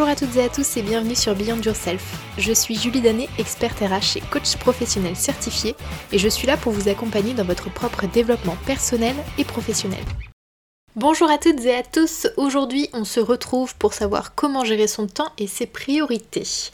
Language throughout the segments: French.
Bonjour à toutes et à tous et bienvenue sur Beyond Yourself. Je suis Julie Danet, experte RH et coach professionnel certifié et je suis là pour vous accompagner dans votre propre développement personnel et professionnel. Bonjour à toutes et à tous, aujourd'hui on se retrouve pour savoir comment gérer son temps et ses priorités.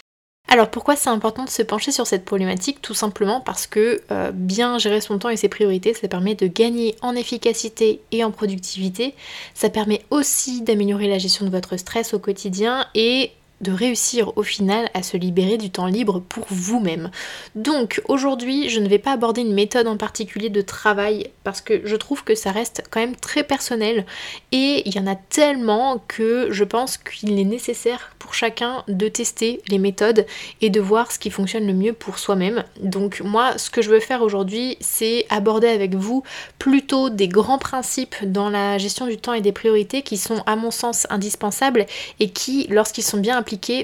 Alors pourquoi c'est important de se pencher sur cette problématique? Tout simplement parce que euh, bien gérer son temps et ses priorités, ça permet de gagner en efficacité et en productivité. Ça permet aussi d'améliorer la gestion de votre stress au quotidien et de réussir au final à se libérer du temps libre pour vous-même. Donc aujourd'hui, je ne vais pas aborder une méthode en particulier de travail parce que je trouve que ça reste quand même très personnel et il y en a tellement que je pense qu'il est nécessaire chacun de tester les méthodes et de voir ce qui fonctionne le mieux pour soi-même. Donc moi, ce que je veux faire aujourd'hui, c'est aborder avec vous plutôt des grands principes dans la gestion du temps et des priorités qui sont à mon sens indispensables et qui, lorsqu'ils sont bien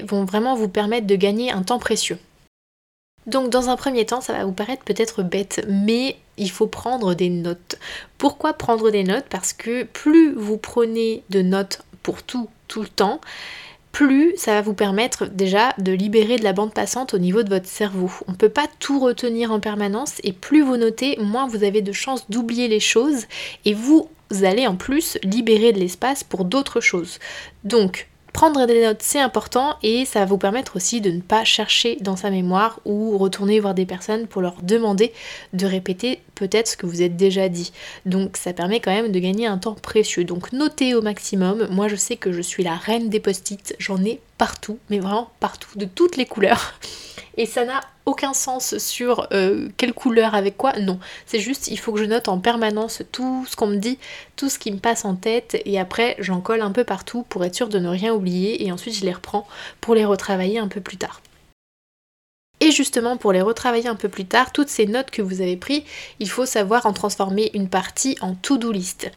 vont vraiment vous permettre de gagner un temps précieux. Donc dans un premier temps, ça va vous paraître peut-être bête, mais il faut prendre des notes. Pourquoi prendre des notes? Parce que plus vous prenez de notes pour tout, tout le temps, plus ça va vous permettre déjà de libérer de la bande passante au niveau de votre cerveau. On ne peut pas tout retenir en permanence et plus vous notez, moins vous avez de chances d'oublier les choses et vous allez en plus libérer de l'espace pour d'autres choses. Donc Prendre des notes, c'est important et ça va vous permettre aussi de ne pas chercher dans sa mémoire ou retourner voir des personnes pour leur demander de répéter peut-être ce que vous êtes déjà dit. Donc ça permet quand même de gagner un temps précieux. Donc notez au maximum. Moi je sais que je suis la reine des post-it, j'en ai partout, mais vraiment partout, de toutes les couleurs et ça n'a aucun sens sur euh, quelle couleur avec quoi. Non, c'est juste il faut que je note en permanence tout ce qu'on me dit, tout ce qui me passe en tête et après j'en colle un peu partout pour être sûr de ne rien oublier et ensuite je les reprends pour les retravailler un peu plus tard. Et justement, pour les retravailler un peu plus tard, toutes ces notes que vous avez prises, il faut savoir en transformer une partie en to-do list.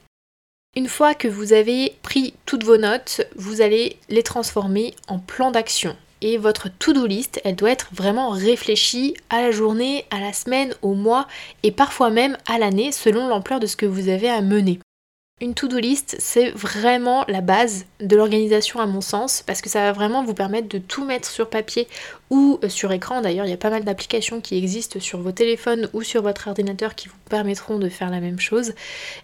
Une fois que vous avez pris toutes vos notes, vous allez les transformer en plan d'action et votre to-do list, elle doit être vraiment réfléchie à la journée, à la semaine, au mois et parfois même à l'année selon l'ampleur de ce que vous avez à mener. Une to-do list, c'est vraiment la base de l'organisation à mon sens, parce que ça va vraiment vous permettre de tout mettre sur papier ou euh, sur écran. D'ailleurs, il y a pas mal d'applications qui existent sur vos téléphones ou sur votre ordinateur qui vous permettront de faire la même chose.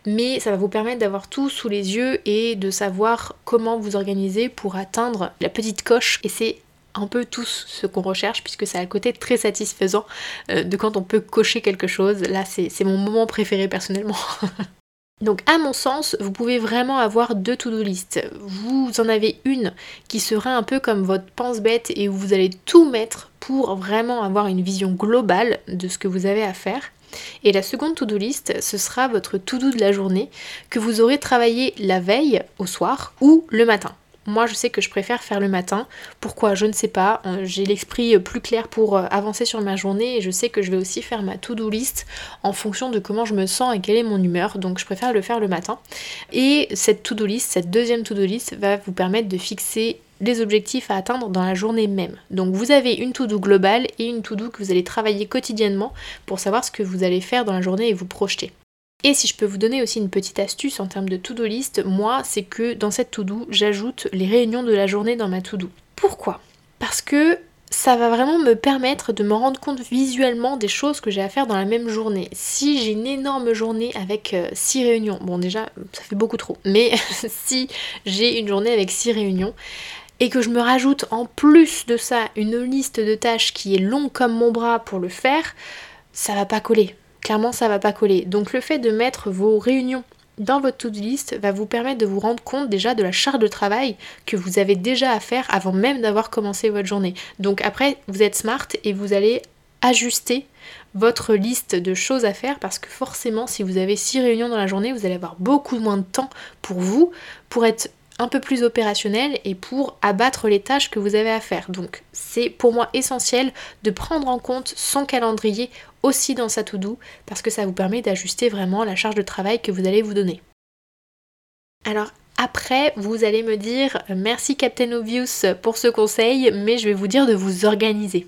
Mais ça va vous permettre d'avoir tout sous les yeux et de savoir comment vous organiser pour atteindre la petite coche. Et c'est un peu tous ce qu'on recherche puisque ça a le côté très satisfaisant euh, de quand on peut cocher quelque chose. Là, c'est mon moment préféré personnellement. Donc à mon sens, vous pouvez vraiment avoir deux to-do list. Vous en avez une qui sera un peu comme votre pense-bête et où vous allez tout mettre pour vraiment avoir une vision globale de ce que vous avez à faire. Et la seconde to-do list, ce sera votre to-do de la journée que vous aurez travaillé la veille au soir ou le matin. Moi, je sais que je préfère faire le matin. Pourquoi? Je ne sais pas. Euh, j'ai l'esprit plus clair pour euh, avancer sur ma journée et je sais que je vais aussi faire ma to-do list en fonction de comment je me sens et quelle est mon humeur. Donc, je préfère le faire le matin. Et cette to-do list, cette deuxième to-do list, va vous permettre de fixer les objectifs à atteindre dans la journée même. Donc vous avez une to-do globale et une to-do que vous allez travailler quotidiennement pour savoir ce que vous allez faire dans la journée et vous projeter. Et si je peux vous donner aussi une petite astuce en termes de to-do list, moi, c'est que dans cette to-do, j'ajoute les réunions de la journée dans ma to-do. Pourquoi? Parce que ça va vraiment me permettre de me rendre compte visuellement des choses que j'ai à faire dans la même journée. Si j'ai une énorme journée avec 6 euh, réunions, bon déjà ça fait beaucoup trop, mais si j'ai une journée avec 6 réunions et que je me rajoute en plus de ça une liste de tâches qui est longue comme mon bras pour le faire, ça va pas coller clairement ça va pas coller. Donc le fait de mettre vos réunions dans votre to-do list va vous permettre de vous rendre compte déjà de la charge de travail que vous avez déjà à faire avant même d'avoir commencé votre journée. Donc après, vous êtes smart et vous allez ajuster votre liste de choses à faire parce que forcément si vous avez 6 réunions dans la journée, vous allez avoir beaucoup moins de temps pour vous, pour être un peu plus opérationnel et pour abattre les tâches que vous avez à faire. Donc c'est pour moi essentiel de prendre en compte son calendrier aussi dans sa to-do parce que ça vous permet d'ajuster vraiment la charge de travail que vous allez vous donner. Alors après, vous allez me dire merci Captain Obvious pour ce conseil, mais je vais vous dire de vous organiser.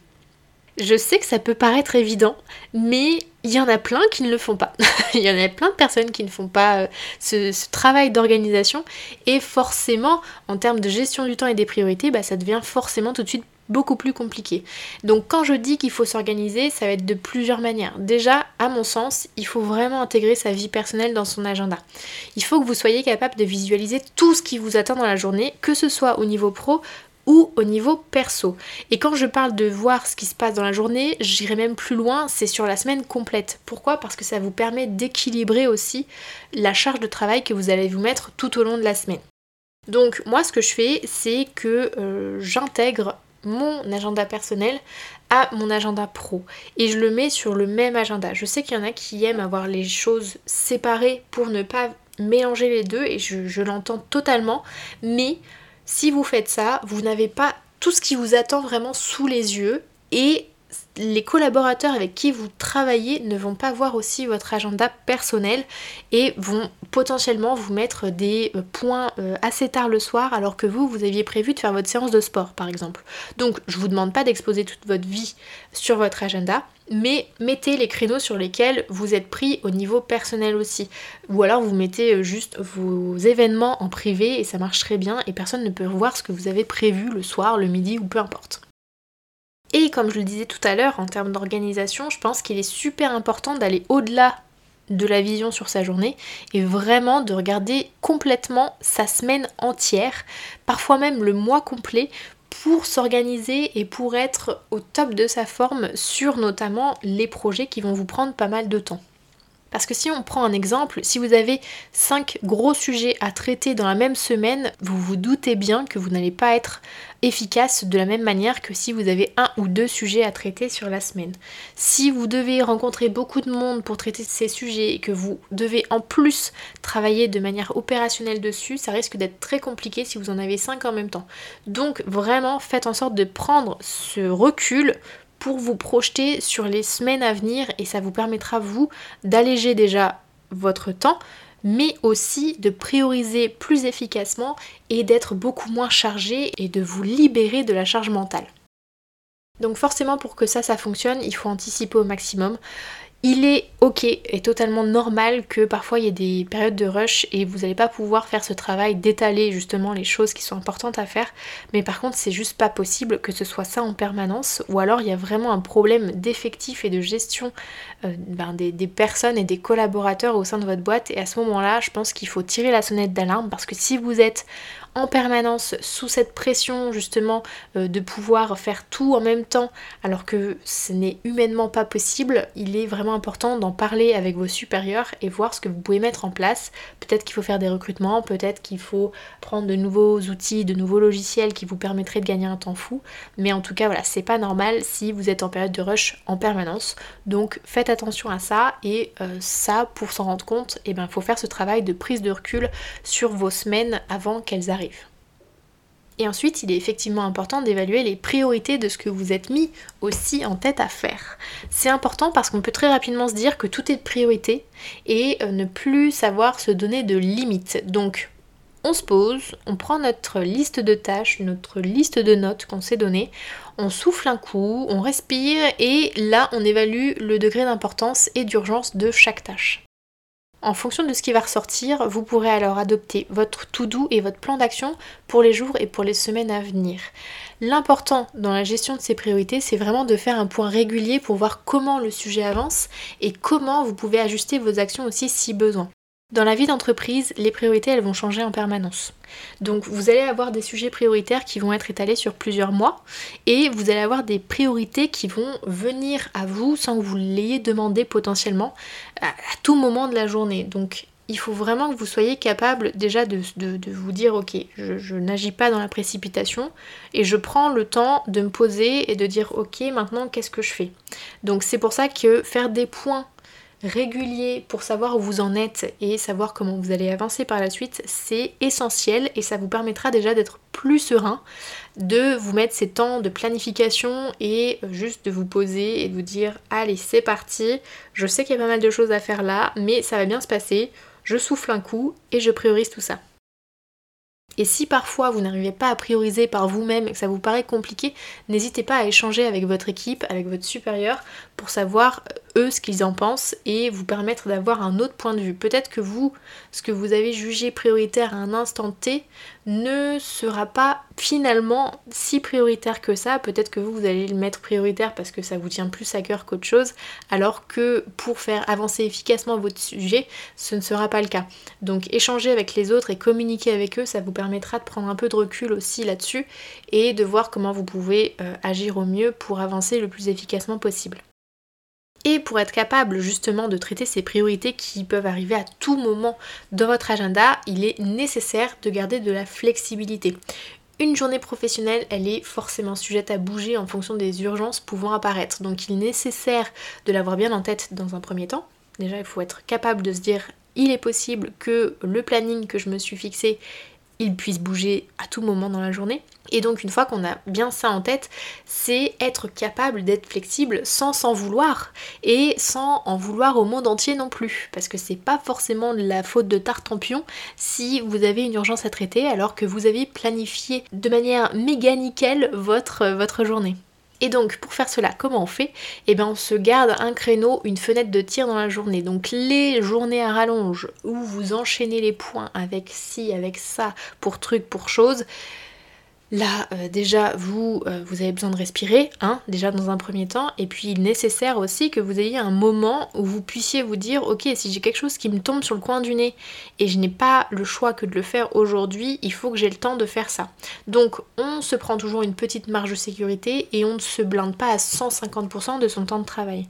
Je sais que ça peut paraître évident, mais il y en a plein qui ne le font pas. il y en a plein de personnes qui ne font pas euh, ce, travail d'organisation et forcément, en termes de gestion du temps et des priorités, bah, ça devient forcément tout de suite beaucoup plus compliqué. Donc quand je dis qu'il faut s'organiser, ça va être de plusieurs manières. Déjà, à mon sens, il faut vraiment intégrer sa vie personnelle dans son agenda. Il faut que vous soyez capable de visualiser tout ce qui vous attend dans la journée, que ce soit au niveau pro ou au niveau perso. Et quand je parle de voir ce qui se passe dans la journée, j'irai même plus loin, c'est sur la semaine complète. Pourquoi? Parce que ça vous permet d'équilibrer aussi la charge de travail que vous allez vous mettre tout au long de la semaine. Donc moi ce que je fais c'est que euh, j'intègre mon agenda personnel à mon agenda pro et je le mets sur le même agenda. Je sais qu'il y en a qui aiment avoir les choses séparées pour ne pas mélanger les deux et je, je l'entends totalement, mais si vous faites ça, vous n'avez pas tout ce qui vous attend vraiment sous les yeux et les collaborateurs avec qui vous travaillez ne vont pas voir aussi votre agenda personnel et vont potentiellement vous mettre des euh, points euh, assez tard le soir alors que vous, vous aviez prévu de faire votre séance de sport par exemple. Donc je vous demande pas d'exposer toute votre vie sur votre agenda, mais mettez les créneaux sur lesquels vous êtes pris au niveau personnel aussi. Ou alors vous mettez euh, juste vos événements en privé et ça marche très bien et personne ne peut voir ce que vous avez prévu le soir, le midi ou peu importe. Et comme je le disais tout à l'heure, en termes d'organisation, je pense qu'il est super important d'aller au-delà de la vision sur sa journée et vraiment de regarder complètement sa semaine entière, parfois même le mois complet pour s'organiser et pour être au top de sa forme sur notamment les projets qui vont vous prendre pas mal de temps. Parce que si on prend un exemple, si vous avez 5 gros sujets à traiter dans la même semaine, vous vous doutez bien que vous n'allez pas être efficace de la même manière que si vous avez un ou deux sujets à traiter sur la semaine. Si vous devez rencontrer beaucoup de monde pour traiter ces sujets et que vous devez en plus travailler de manière opérationnelle dessus, ça risque d'être très compliqué si vous en avez 5 en même temps. Donc vraiment faites en sorte de prendre ce recul pour vous projeter sur les semaines à venir et ça vous permettra vous d'alléger déjà votre temps mais aussi de prioriser plus efficacement et d'être beaucoup moins chargé et de vous libérer de la charge mentale. Donc forcément pour que ça ça fonctionne, il faut anticiper au maximum. Il est ok et totalement normal que parfois il y ait des périodes de rush et vous n'allez pas pouvoir faire ce travail d'étaler justement les choses qui sont importantes à faire. Mais par contre, c'est juste pas possible que ce soit ça en permanence ou alors il y a vraiment un problème d'effectif et de gestion euh, ben, des, des, personnes et des collaborateurs au sein de votre boîte. Et à ce moment-là, je pense qu'il faut tirer la sonnette d'alarme parce que si vous êtes en permanence sous cette pression justement euh, de pouvoir faire tout en même temps alors que ce n'est humainement pas possible, il est vraiment important d'en parler avec vos supérieurs et voir ce que vous pouvez mettre en place. Peut-être qu'il faut faire des recrutements, peut-être qu'il faut prendre de nouveaux outils, de nouveaux logiciels qui vous permettraient de gagner un temps fou. Mais en tout cas voilà, c'est pas normal si vous êtes en période de rush en permanence. Donc faites attention à ça et euh, ça pour s'en rendre compte, il eh ben, faut faire ce travail de prise de recul sur vos semaines avant qu'elles arrivent. Et ensuite, il est effectivement important d'évaluer les priorités de ce que vous êtes mis aussi en tête à faire. C'est important parce qu'on peut très rapidement se dire que tout est de priorité et euh, ne plus savoir se donner de limites. Donc, on se pose, on prend notre liste de tâches, notre liste de notes qu'on s'est donné, on souffle un coup, on respire et là on évalue le degré d'importance et d'urgence de chaque tâche. En fonction de ce qui va ressortir, vous pourrez alors adopter votre to-do et votre plan d'action pour les jours et pour les semaines à venir. L'important dans la gestion de ces priorités, c'est vraiment de faire un point régulier pour voir comment le sujet avance et comment vous pouvez ajuster vos actions aussi si besoin. Dans la vie d'entreprise, les priorités, elles vont changer en permanence. Donc vous allez avoir des sujets prioritaires qui vont être étalés sur plusieurs mois et vous allez avoir des priorités qui vont venir à vous sans que vous l'ayez demandé potentiellement à, tout moment de la journée. Donc il faut vraiment que vous soyez capable déjà de, vous dire ok, je, je n'agis pas dans la précipitation et je prends le temps de me poser et de dire ok, maintenant qu'est-ce que je fais? Donc c'est pour ça que faire des points régulier pour savoir où vous en êtes et savoir comment vous allez avancer par la suite, c'est essentiel et ça vous permettra déjà d'être plus serein, de vous mettre ces temps de planification et juste de vous poser et de vous dire allez c'est parti, je sais qu'il y a pas mal de choses à faire là, mais ça va bien se passer, je souffle un coup et je priorise tout ça. Et si parfois vous n'arrivez pas à prioriser par vous-même et que ça vous paraît compliqué, n'hésitez pas à échanger avec votre équipe, avec votre supérieur, pour savoir eux ce qu'ils en pensent et vous permettre d'avoir un autre point de vue. Peut-être que vous, ce que vous avez jugé prioritaire à un instant T ne sera pas finalement si prioritaire que ça. Peut-être que vous, vous allez le mettre prioritaire parce que ça vous tient plus à cœur qu'autre chose, alors que pour faire avancer efficacement votre sujet, ce ne sera pas le cas. Donc échanger avec les autres et communiquer avec eux, ça vous permettra de prendre un peu de recul aussi là-dessus et de voir comment vous pouvez euh, agir au mieux pour avancer le plus efficacement possible. Et pour être capable justement de traiter ces priorités qui peuvent arriver à tout moment dans votre agenda, il est nécessaire de garder de la flexibilité. Une journée professionnelle, elle est forcément sujette à bouger en fonction des urgences pouvant apparaître. Donc il est nécessaire de l'avoir bien en tête dans un premier temps. Déjà, il faut être capable de se dire il est possible que le planning que je me suis fixé il puisse bouger à tout moment dans la journée. Et donc une fois qu'on a bien ça en tête, c'est être capable d'être flexible sans s'en vouloir et sans en vouloir au monde entier non plus. Parce que c'est pas forcément la faute de Tartampion si vous avez une urgence à traiter alors que vous avez planifié de manière méga nickel votre, votre journée. Et donc pour faire cela, comment on fait? Eh bien on se garde un créneau, une fenêtre de tir dans la journée. Donc les journées à rallonge où vous enchaînez les points avec ci, avec ça, pour truc, pour chose, Là, euh, déjà, vous, euh, vous avez besoin de respirer, hein, déjà dans un premier temps, et puis il est nécessaire aussi que vous ayez un moment où vous puissiez vous dire, ok, si j'ai quelque chose qui me tombe sur le coin du nez et je n'ai pas le choix que de le faire aujourd'hui, il faut que j'ai le temps de faire ça. Donc, on se prend toujours une petite marge de sécurité et on ne se blinde pas à 150% de son temps de travail.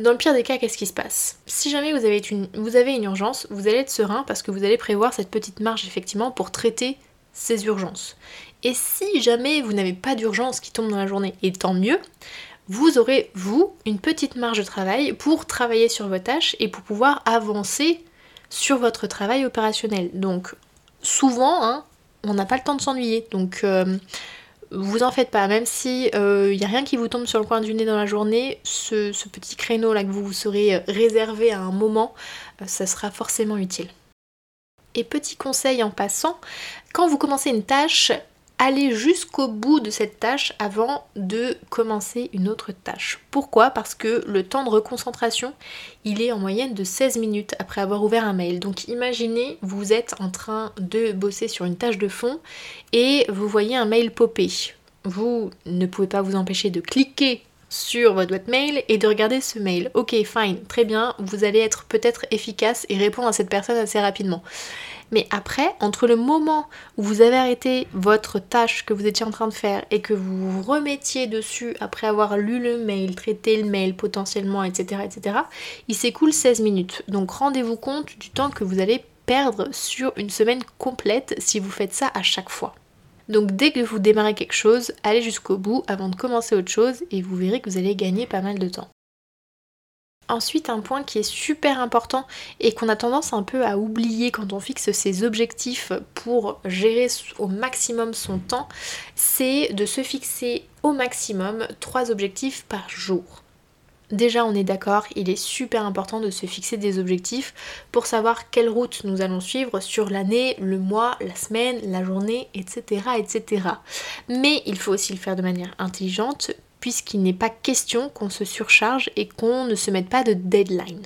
Dans le pire des cas, qu'est-ce qui se passe? Si jamais vous avez, une, vous avez une urgence, vous allez être serein parce que vous allez prévoir cette petite marge effectivement pour traiter ces urgences. Et si jamais vous n'avez pas d'urgence qui tombe dans la journée, et tant mieux, vous aurez, vous, une petite marge de travail pour travailler sur vos tâches et pour pouvoir avancer sur votre travail opérationnel. Donc, souvent, hein, on n'a pas le temps de s'ennuyer. Donc, euh, vous en faites pas. Même si il euh, n'y a rien qui vous tombe sur le coin du nez dans la journée, ce, petit créneau là que vous vous serez euh, réservé à un moment, ça sera forcément utile. Et petit conseil en passant, quand vous commencez une tâche, allez jusqu'au bout de cette tâche avant de commencer une autre tâche. Pourquoi? Parce que le temps de reconcentration, il est en moyenne de 16 minutes après avoir ouvert un mail. Donc imaginez, vous êtes en train de bosser sur une tâche de fond et vous voyez un mail popper. Vous ne pouvez pas vous empêcher de cliquer sur votre boîte mail et de regarder ce mail. Ok, fine, très bien, vous allez être peut-être efficace et répondre à cette personne assez rapidement. Mais après, entre le moment où vous avez arrêté votre tâche que vous étiez en train de faire et que vous vous remettiez dessus après avoir lu le mail, traité le mail potentiellement, etc., etc., il s'écoule 16 minutes. Donc rendez-vous compte du temps que vous allez perdre sur une semaine complète si vous faites ça à chaque fois. Donc dès que vous démarrez quelque chose, allez jusqu'au bout avant de commencer autre chose et vous verrez que vous allez gagner pas mal de temps. Ensuite, un point qui est super important et qu'on a tendance un peu à oublier quand on fixe ses objectifs pour gérer au maximum son temps, c'est de se fixer au maximum trois objectifs par jour. Déjà, on est d'accord, il est super important de se fixer des objectifs pour savoir quelle route nous allons suivre sur l'année, le mois, la semaine, la journée, etc., etc. Mais il faut aussi le faire de manière intelligente puisqu'il n'est pas question qu'on se surcharge et qu'on ne se mette pas de deadline.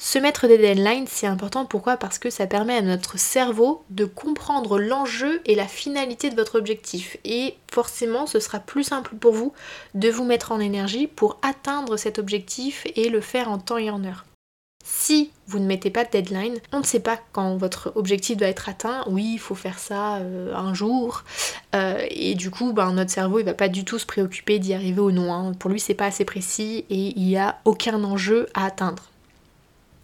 Se mettre des deadlines, c'est important. Pourquoi? Parce que ça permet à notre cerveau de comprendre l'enjeu et la finalité de votre objectif. Et forcément, ce sera plus simple pour vous de vous mettre en énergie pour atteindre cet objectif et le faire en temps et en heure. Si vous ne mettez pas de deadline, on ne sait pas quand votre objectif doit être atteint. Oui, il faut faire ça euh, un jour. Euh, et du coup, ben, notre cerveau, il va pas du tout se préoccuper d'y arriver ou non. Hein. Pour lui, c'est pas assez précis et il n'y a aucun enjeu à atteindre.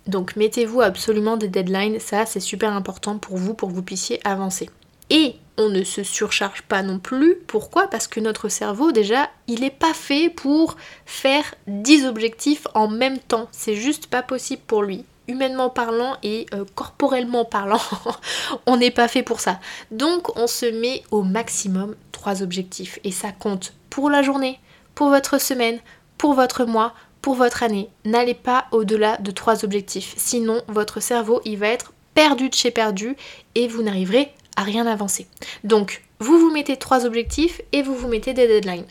Donc mettez-vous absolument des deadlines, ça c'est super important pour vous, pour que vous puissiez avancer. Et on ne se surcharge pas non plus. Pourquoi? Parce que notre cerveau, déjà, il n'est pas fait pour faire 10 objectifs en même temps. C'est juste pas possible pour lui. Humainement parlant et euh, corporellement parlant, on n'est pas fait pour ça. Donc on se met au maximum 3 objectifs. Et ça compte pour la journée, pour votre semaine, pour votre mois, pour votre année. N'allez pas au-delà de 3 objectifs. Sinon, votre cerveau, il va être perdu de chez perdu et vous n'arriverez rien avancer. Donc, vous vous mettez trois objectifs et vous vous mettez des deadlines.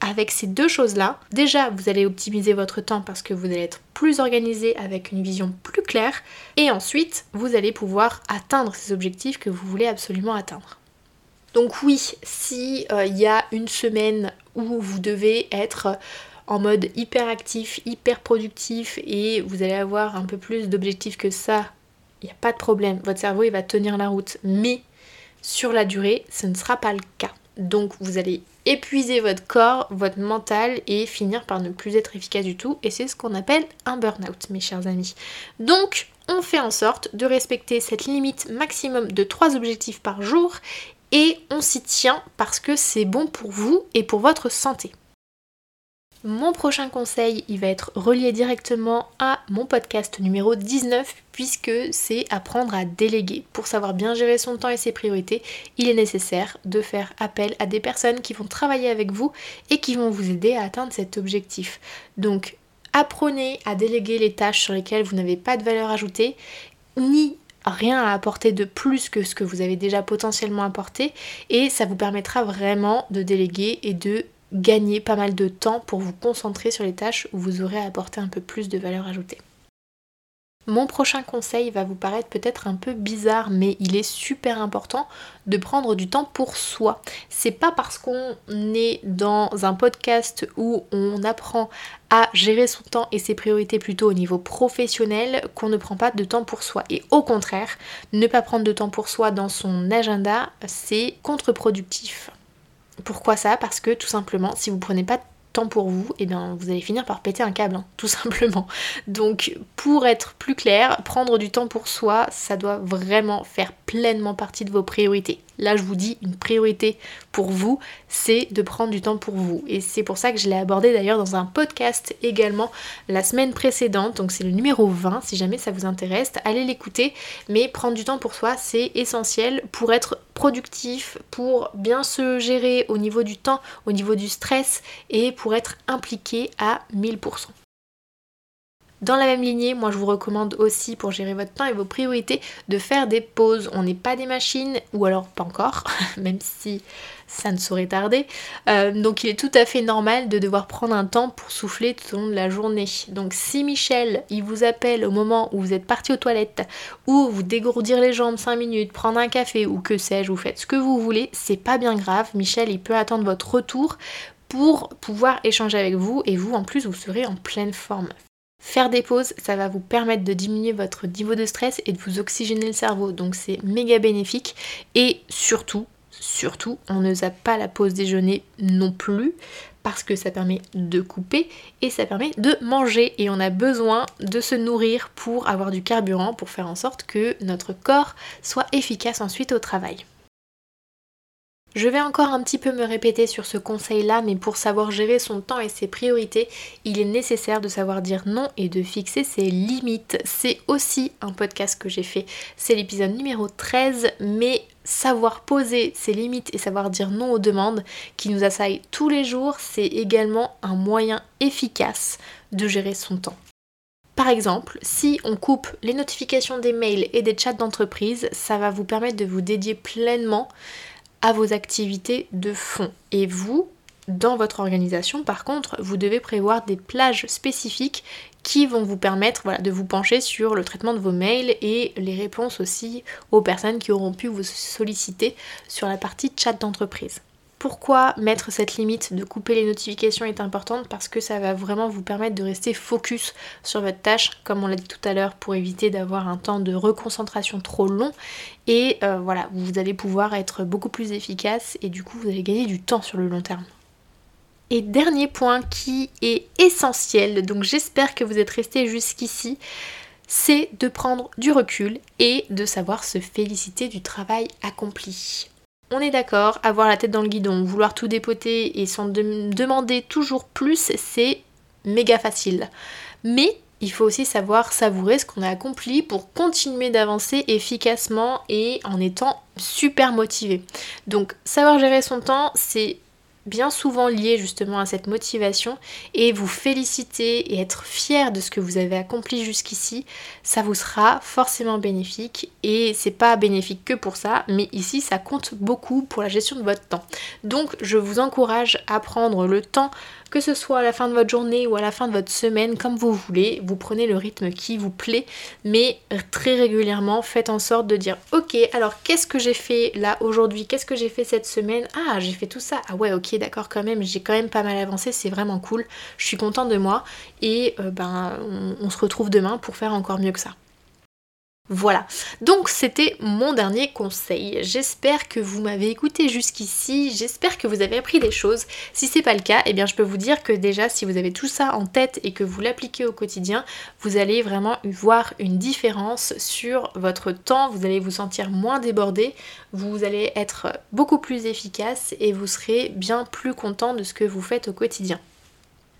Avec ces deux choses-là, déjà vous allez optimiser votre temps parce que vous allez être plus organisé avec une vision plus claire et ensuite vous allez pouvoir atteindre ces objectifs que vous voulez absolument atteindre. Donc oui, si il euh, y a une semaine où vous devez être en mode hyper actif, hyper productif et vous allez avoir un peu plus d'objectifs que ça, il n'y a pas de problème, votre cerveau il va tenir la route. Mais sur la durée, ce ne sera pas le cas. Donc vous allez épuiser votre corps, votre mental et finir par ne plus être efficace du tout. Et c'est ce qu'on appelle un burn-out, mes chers amis. Donc on fait en sorte de respecter cette limite maximum de 3 objectifs par jour et on s'y tient parce que c'est bon pour vous et pour votre santé. Mon prochain conseil, il va être relié directement à mon podcast numéro 19 puisque c'est apprendre à déléguer. Pour savoir bien gérer son temps et ses priorités, il est nécessaire de faire appel à des personnes qui vont travailler avec vous et qui vont vous aider à atteindre cet objectif. Donc apprenez à déléguer les tâches sur lesquelles vous n'avez pas de valeur ajoutée ni rien à apporter de plus que ce que vous avez déjà potentiellement apporté et ça vous permettra vraiment de déléguer et de gagner pas mal de temps pour vous concentrer sur les tâches où vous aurez à apporter un peu plus de valeur ajoutée. Mon prochain conseil va vous paraître peut-être un peu bizarre, mais il est super important de prendre du temps pour soi. C'est pas parce qu'on est dans un podcast où on apprend à gérer son temps et ses priorités plutôt au niveau professionnel qu'on ne prend pas de temps pour soi. Et au contraire, ne pas prendre de temps pour soi dans son agenda, c'est contre-productif. Pourquoi ça Parce que tout simplement, si vous prenez pas de temps pour vous, et eh bien vous allez finir par péter un câble, hein, tout simplement. Donc pour être plus clair, prendre du temps pour soi, ça doit vraiment faire pleinement partie de vos priorités. Là, je vous dis, une priorité pour vous, c'est de prendre du temps pour vous. Et c'est pour ça que je l'ai abordé d'ailleurs dans un podcast également la semaine précédente. Donc c'est le numéro 20, si jamais ça vous intéresse, allez l'écouter. Mais prendre du temps pour soi, c'est essentiel pour être productif, pour bien se gérer au niveau du temps, au niveau du stress et pour être impliqué à 1000%. Dans la même lignée, moi je vous recommande aussi pour gérer votre temps et vos priorités de faire des pauses. On n'est pas des machines, ou alors pas encore, même si ça ne saurait tarder. Euh, donc il est tout à fait normal de devoir prendre un temps pour souffler tout au long de la journée. Donc si Michel, il vous appelle au moment où vous êtes parti aux toilettes, ou vous dégourdir les jambes 5 minutes, prendre un café, ou que sais-je, vous faites ce que vous voulez, c'est pas bien grave. Michel, il peut attendre votre retour pour pouvoir échanger avec vous et vous en plus vous serez en pleine forme. Faire des pauses, ça va vous permettre de diminuer votre niveau de stress et de vous oxygéner le cerveau. Donc c'est méga bénéfique. Et surtout, surtout, on ne zappe pas la pause déjeuner non plus parce que ça permet de couper et ça permet de manger et on a besoin de se nourrir pour avoir du carburant pour faire en sorte que notre corps soit efficace ensuite au travail. Je vais encore un petit peu me répéter sur ce conseil-là, mais pour savoir gérer son temps et ses priorités, il est nécessaire de savoir dire non et de fixer ses limites. C'est aussi un podcast que j'ai fait, c'est l'épisode numéro 13, mais savoir poser ses limites et savoir dire non aux demandes qui nous assaillent tous les jours, c'est également un moyen efficace de gérer son temps. Par exemple, si on coupe les notifications des mails et des chats d'entreprise, ça va vous permettre de vous dédier pleinement à vos activités de fond. Et vous, dans votre organisation, par contre, vous devez prévoir des plages spécifiques qui vont vous permettre de vous pencher sur le traitement de vos mails et les réponses aussi aux personnes qui auront pu vous solliciter sur la partie chat d'entreprise. Pourquoi mettre cette limite de couper les notifications est importante Parce que ça va vraiment vous permettre de rester focus sur votre tâche, comme on l'a dit tout à l'heure, pour éviter d'avoir un temps de reconcentration trop long. Et euh, voilà, vous allez pouvoir être beaucoup plus efficace et du coup vous allez gagner du temps sur le long terme. Et dernier point qui est essentiel, donc j'espère que vous êtes resté jusqu'ici, c'est de prendre du recul et de savoir se féliciter du travail accompli. On est d'accord, avoir la tête dans le guidon, vouloir tout dépoter et s'en demander toujours plus, c'est méga facile. Mais il faut aussi savoir savourer ce qu'on a accompli pour continuer d'avancer efficacement et en étant super motivé. Donc savoir gérer son temps, c'est bien souvent lié justement à cette motivation et vous féliciter et être fier de ce que vous avez accompli jusqu'ici, ça vous sera forcément bénéfique et c'est pas bénéfique que pour ça, mais ici ça compte beaucoup pour la gestion de votre temps. Donc je vous encourage à prendre le temps que ce soit à la fin de votre journée ou à la fin de votre semaine, comme vous voulez, vous prenez le rythme qui vous plaît, mais très régulièrement faites en sorte de dire ok, alors qu'est-ce que j'ai fait là aujourd'hui, qu'est-ce que j'ai fait cette semaine, ah j'ai fait tout ça, ah ouais ok d'accord quand même, j'ai quand même pas mal avancé, c'est vraiment cool, je suis contente de moi et euh, ben on se retrouve demain pour faire encore mieux que ça. Voilà, donc c'était mon dernier conseil. J'espère que vous m'avez écouté jusqu'ici, j'espère que vous avez appris des choses. Si c'est pas le cas, eh bien je peux vous dire que déjà si vous avez tout ça en tête et que vous l'appliquez au quotidien, vous allez vraiment voir une différence sur votre temps, vous allez vous sentir moins débordé, vous allez être beaucoup plus efficace et vous serez bien plus content de ce que vous faites au quotidien.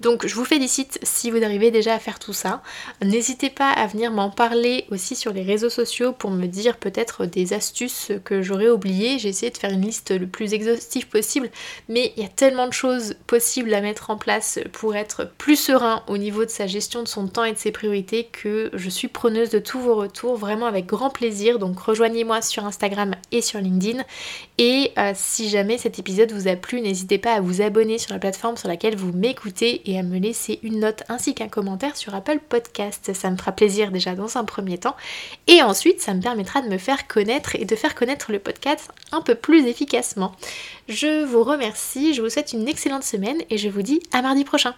Donc je vous félicite si vous arrivez déjà à faire tout ça. N'hésitez pas à venir m'en parler aussi sur les réseaux sociaux pour me dire peut-être des astuces que j'aurais oubliées. J'ai essayé de faire une liste le plus exhaustive possible, mais il y a tellement de choses possibles à mettre en place pour être plus serein au niveau de sa gestion de son temps et de ses priorités que je suis preneuse de tous vos retours, vraiment avec grand plaisir. Donc rejoignez-moi sur Instagram et sur LinkedIn. Et euh, si jamais cet épisode vous a plu, n'hésitez pas à vous abonner sur la plateforme sur laquelle vous m'écoutez et à me laisser une note ainsi qu'un commentaire sur Apple Podcast. Ça me fera plaisir déjà dans un premier temps. Et ensuite, ça me permettra de me faire connaître et de faire connaître le podcast un peu plus efficacement. Je vous remercie, je vous souhaite une excellente semaine et je vous dis à mardi prochain.